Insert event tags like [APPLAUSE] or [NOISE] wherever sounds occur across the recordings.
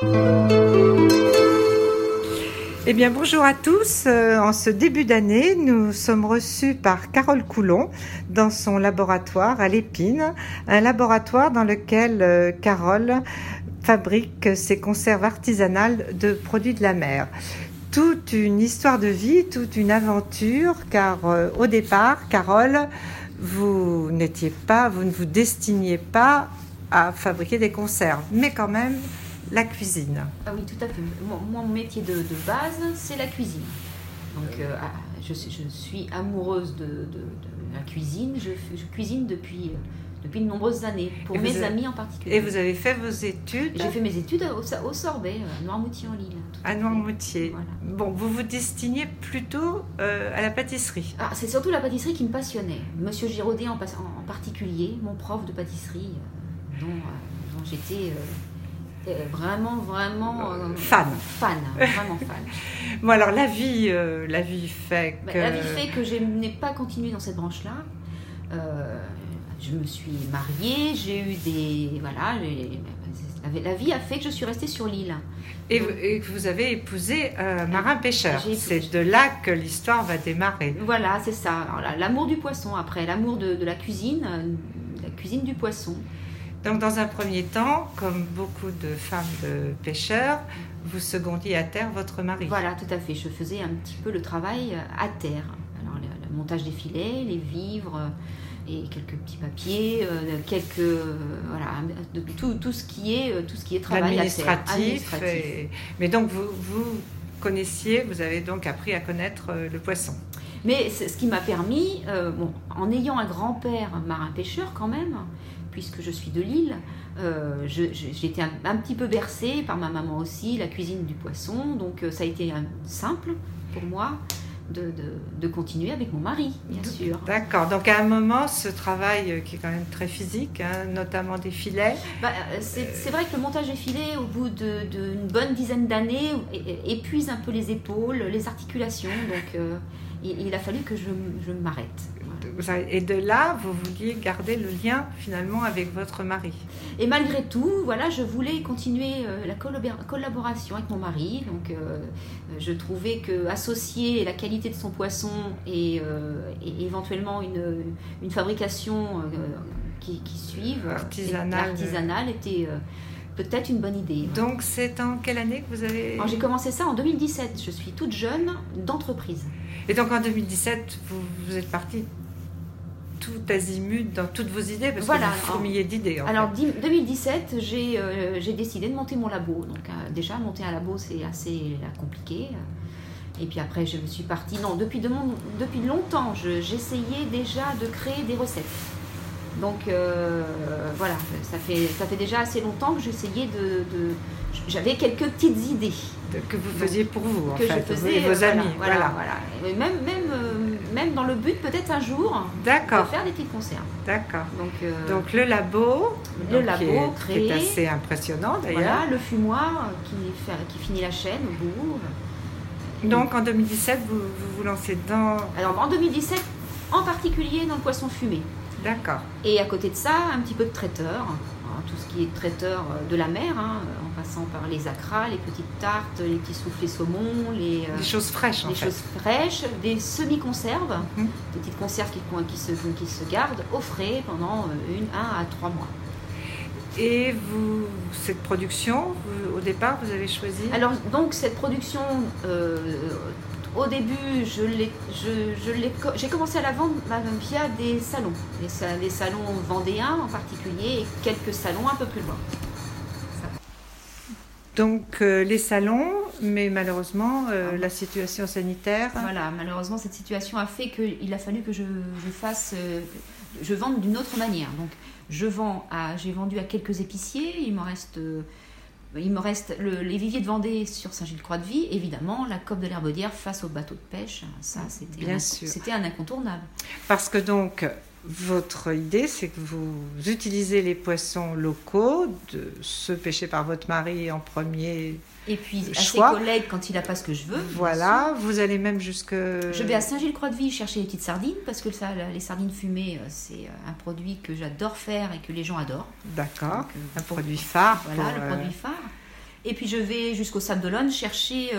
Eh bien, bonjour à tous. Euh, en ce début d'année, nous sommes reçus par Carole Coulon dans son laboratoire à l'Épine, un laboratoire dans lequel euh, Carole fabrique ses conserves artisanales de produits de la mer. Toute une histoire de vie, toute une aventure, car euh, au départ, Carole, vous n'étiez pas, vous ne vous destiniez pas à fabriquer des conserves, mais quand même, la cuisine. Ah oui, tout à fait. Mon, métier de, base, c'est la cuisine. Donc, euh, ah, je, je, suis amoureuse de, la cuisine. Je, cuisine depuis, euh, depuis de nombreuses années, pour mes amis en particulier. Et vous avez fait vos études? J'ai fait mes études au, Sorbet, à Noirmoutier en Lille. À Noirmoutier. Bon, vous vous destiniez plutôt euh, à la pâtisserie. Ah, c'est surtout la pâtisserie qui me passionnait. Monsieur Giraudet en, en particulier, mon prof de pâtisserie, dont, dont j'étais vraiment, vraiment euh, fan. Fan, vraiment [LAUGHS] fan. bon, alors la vie, euh, la vie fait bah, que. la vie fait que je n'ai pas continué dans cette branche-là. Euh, je me suis mariée, j'ai eu des. Voilà, la vie a fait que je suis restée sur l'île. Et, que vous avez épousé un marin-pêcheur. C'est de là que l'histoire va démarrer. Voilà, c'est ça. L'amour du poisson, après, l'amour de, de, la cuisine, la cuisine du poisson. Donc, dans un premier temps, comme beaucoup de femmes de pêcheurs, vous secondiez à terre votre mari. Voilà, tout à fait. Je faisais un petit peu le travail à terre. Alors, le, montage des filets, les vivres euh, et quelques petits papiers, euh, quelques euh, voilà, tout, tout, ce qui est tout ce qui est travail à terre. Administratif. Mais donc vous, vous connaissiez, vous avez donc appris à connaître le poisson. Mais ce qui m'a permis, bon, en ayant un grand-père marin-pêcheur quand même, puisque je suis de Lille, euh, j'étais un, petit peu bercée par ma maman aussi, la cuisine du poisson. Donc euh, ça a été simple pour moi de, continuer avec mon mari, bien sûr. D'accord. Donc à un moment, ce travail euh, qui est quand même très physique, hein, notamment des filets. Bah, c'est vrai que le montage des filets, au bout d'une bonne dizaine d'années, épuise un peu les épaules, les articulations. Donc il, a fallu que je m'arrête. Et de là, vous vouliez garder le lien finalement avec votre mari. Et malgré tout, voilà, je voulais continuer euh, la collaboration avec mon mari. Donc, euh, je trouvais que associer la qualité de son poisson et, euh, éventuellement une, une fabrication qui, qui, suive artisanale, artisanale était peut-être une bonne idée. Donc, c'est en quelle année que vous avez J'ai commencé ça en 2017. Je suis toute jeune d'entreprise. Et donc en 2017, vous, vous êtes partie tout azimut dans toutes vos idées parce voilà, que vous fourmillez d'idées. Alors 2017, euh, j'ai décidé de monter mon labo. Donc euh, déjà monter un labo c'est assez euh, compliqué. Et puis après je me suis partie. Non, depuis, de mon, depuis longtemps, j'essayais déjà de créer des recettes. Donc voilà, ça fait, ça fait déjà assez longtemps que j'essayais de, de j'avais quelques petites idées. Que vous faisiez pour vous, en que fait, je faisais, vos amis. Voilà, voilà. même, même, euh, même dans le but, peut-être un jour, de faire des petites conserves. D'accord. Donc, euh, donc le labo, le labo créé. Qui est assez impressionnant d'ailleurs. Voilà, le fumoir qui, fait, qui finit la chaîne au bout. Donc en 2017, vous, vous vous lancez dans. Alors en 2017, en particulier dans le poisson fumé. D'accord. Et à côté de ça, un petit peu de traiteur tout ce qui est traiteur de la mer, hein, passant par les acras, les petites tartes, les petits soufflés saumon, les, euh, choses fraîches, en choses fraîches, des semi-conserves, mhm. des petites conserves qui, qui, se, qui se gardent au frais pendant euh, une, un à trois mois. Et vous, cette production, au départ, vous avez choisi Alors, donc, cette production euh, au début, je je, j'ai commencé à la vendre via des salons, des, salons vendéens en particulier et quelques salons un peu plus loin. Donc euh, les salons, mais malheureusement euh, ah. la situation sanitaire. Voilà, malheureusement cette situation a fait qu'il a fallu que je, fasse, euh, je vende d'une autre manière. Donc je vends à, j'ai vendu à quelques épiciers, il m'en reste il me reste les viviers de Vendée sur Saint-Gilles-Croix-de-Vie, évidemment, la cope de l'Herbaudière face au bateau de pêche. Ça, c'était un incontournable. Parce que donc, votre idée, c'est que vous utilisez les poissons locaux, de ceux pêchés par votre mari en premier et puis à ses collègues quand il n'a pas ce que je veux. Voilà, vous allez même jusque. Je vais à Saint-Gilles-Croix-de-Vie chercher les petites sardines parce que ça, les sardines fumées, euh, c'est euh, un produit que j'adore faire et que les gens adorent. D'accord. Euh, un produit phare. Voilà, le produit phare. Et puis je vais jusqu'au Sable d'Olonne chercher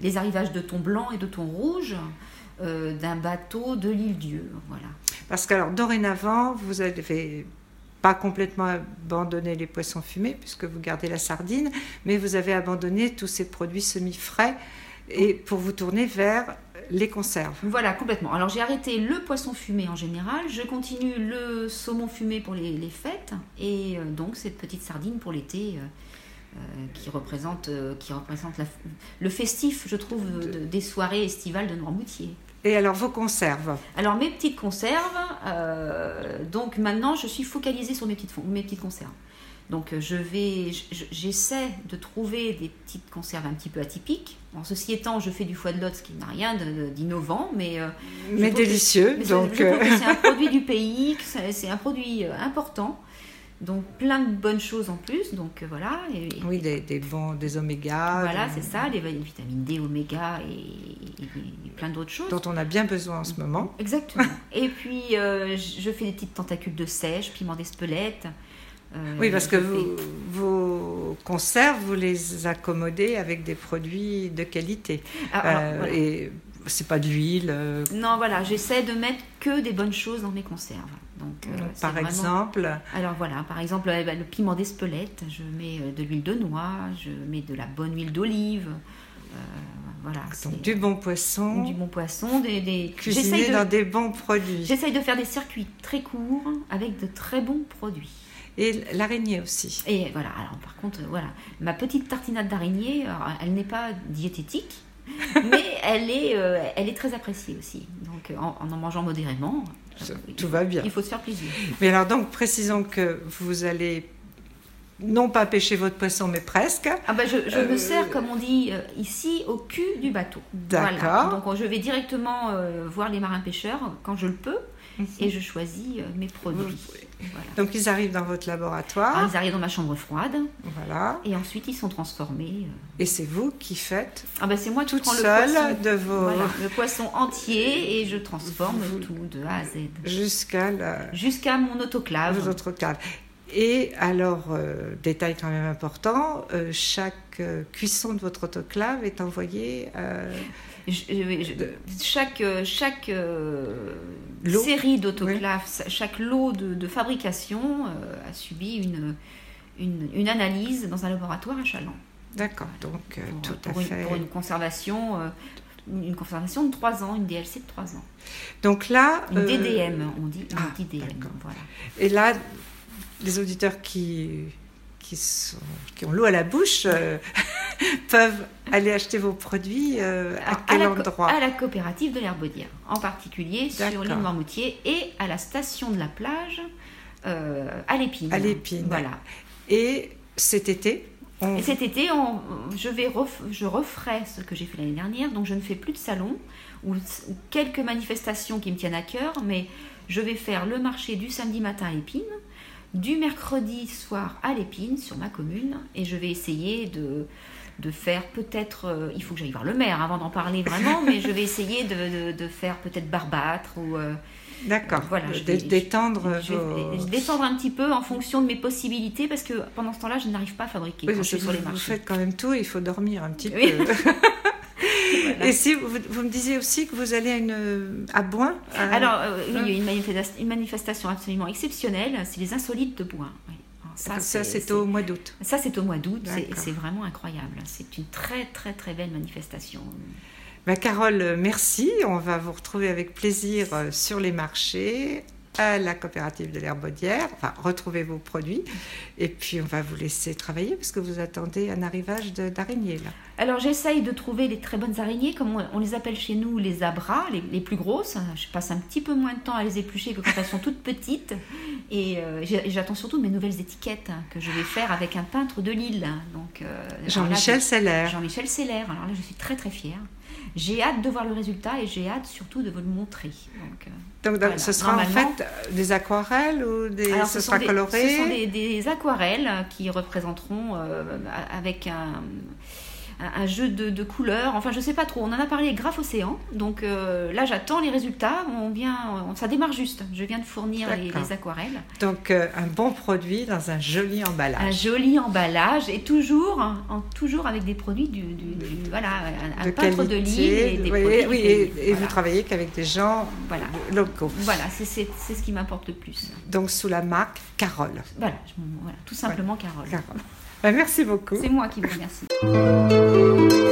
les arrivages de thon blanc et de thon rouge d'un bateau de l'île Dieu. Voilà. Parce que alors dorénavant, vous avez pas complètement abandonné les poissons fumés puisque vous gardez la sardine, mais vous avez abandonné tous ces produits semi-frais et pour vous tourner vers les conserves. Voilà, complètement. Alors j'ai arrêté le poisson fumé en général, je continue le saumon fumé pour les, fêtes et euh, donc cette petite sardine pour l'été. Euh, euh, qui représente, qui représente le festif, je trouve, des soirées estivales de Noirmoutier. Et alors vos conserves Alors mes petites conserves, donc maintenant je suis focalisée sur mes petites, mes petites conserves. Donc euh, je vais, j'essaie de trouver des petites conserves un petit peu atypiques. En ceci étant, je fais du foie de lot, ce qui n'a rien d'innovant, mais euh, mais délicieux. donc euh, c'est un produit du pays, c'est un produit important. Donc plein de bonnes choses en plus, donc voilà. oui, des, des, bons, des oméga. Voilà, c'est ça, les vitamines D, oméga et, plein d'autres choses. Dont on a bien besoin en ce moment. Exactement. [LAUGHS] et puis je fais des petites tentacules de sèche, piment d'espelette. Euh, oui, parce que vos conserves, vous les accommodez avec des produits de qualité. Ah, euh, et c'est pas d'huile. Euh. Non, voilà, j'essaie de mettre que des bonnes choses dans mes conserves. Donc, par exemple Alors voilà, par exemple, eh ben, le piment d'Espelette, je mets de l'huile de noix, je mets de la bonne huile d'olive. voilà, Donc du bon poisson. Du bon poisson, des, des... cuisiné dans des bons produits. J'essaye de faire des circuits très courts avec de très bons produits. Et l'araignée aussi. Et voilà, alors par contre, voilà, ma petite tartinade d'araignée, elle n'est pas diététique, [LAUGHS] mais elle est, euh, elle est très appréciée aussi. Donc en en, mangeant modérément, tout va bien. Il faut se faire plaisir. Mais alors donc précisons que vous allez non pas pêcher votre poisson, mais presque. Ah bah je, me euh, sers, comme on dit euh, ici, au cul du bateau. D'accord. Donc je vais directement voir les marins pêcheurs quand je le peux et je choisis euh, mes produits. Donc ils arrivent dans votre laboratoire. Ah, ils arrivent dans ma chambre froide. Voilà. Et ensuite ils sont transformés. Euh. Et c'est vous qui faites Ah ben c'est moi qui prends le poisson, de vos le poisson entier et je transforme tout de A à Z. Jusqu'à jusqu'à mon autoclave. Vos autoclaves. Et alors, euh, détail quand même important, chaque cuisson de votre autoclave est envoyée chaque, chaque euh, série d'autoclaves, chaque lot de, fabrication euh, a subi une, une, analyse dans un laboratoire à Chaland. D'accord, donc euh, tout à fait. pour une conservation, une conservation de 3 ans, une DLC de 3 ans. Donc là. Une DDM, on dit. Une ah, DDM, voilà. Et là, les auditeurs qui qui, sont, qui ont l'eau à la bouche euh, [LAUGHS] peuvent aller acheter vos produits euh, à quel endroit? À la coopérative de l'Herbaudière, en particulier sur l'île Marmoutier et à la station de la plage euh, à l'Épine. À l'Épine. Voilà. Et cet été et cet été, je, vais je referai ce que j'ai fait l'année dernière, donc je ne fais plus de salon ou quelques manifestations qui me tiennent à cœur, mais je vais faire le marché du samedi matin à Épine, du mercredi soir à l'épine sur ma commune et je vais essayer de, de faire peut-être, euh, il faut que j'aille voir le maire avant d'en parler vraiment, mais je vais essayer de, de, faire peut-être barbâtre ou... Euh, D'accord, voilà, je d'étendre je, un petit peu en fonction de mes possibilités parce que pendant ce temps-là, je n'arrive pas à fabriquer quand je suis sur les marchés. Vous faites quand même tout, il faut dormir un petit peu. [LAUGHS] Et si vous, me disiez aussi que vous allez à, une, à Boin Alors, euh, oui, il y a une, manifestation absolument exceptionnelle, c'est les insolites de Boin. Ça, c'est au mois d'août. Ça, c'est au mois d'août, c'est vraiment incroyable. C'est une très, très, très belle manifestation. Bah, Carole, merci. On va vous retrouver avec plaisir euh, sur les marchés, à la coopérative de l'Herbaudière, enfin retrouver vos produits, et puis on va vous laisser travailler parce que vous attendez un arrivage d'araignées là. Alors j'essaye de trouver les très bonnes araignées, comme on, les appelle chez nous les abras, les, plus grosses. Je passe un petit peu moins de temps à les éplucher que quand elles sont toutes petites, et euh, j'attends surtout mes nouvelles étiquettes hein, que je vais faire avec un peintre de Lille. Donc euh, Jean-Michel Seller. Jean-Michel Seller. Alors là je suis très très fière. J'ai hâte de voir le résultat et j'ai hâte surtout de vous le montrer. Donc, euh, donc, ce sera en fait des aquarelles ou des, ce, sera coloré Ce sont des, aquarelles qui représenteront euh, avec un un, jeu de, couleurs. Enfin, je sais pas trop. On en a parlé Graph Océan. Donc euh, là, j'attends les résultats. On vient, ça démarre juste. Je viens de fournir les, aquarelles. Donc euh, un bon produit dans un joli emballage. Un joli emballage et toujours, en, toujours avec des produits du, voilà, un, de peintre de l'île et oui, et, vous travaillez qu'avec des gens voilà. locaux. Voilà, c'est ce qui m'importe le plus. Donc sous la marque Carole. Voilà, tout simplement Carole. Carole. Bah, merci beaucoup. C'est moi qui vous remercie.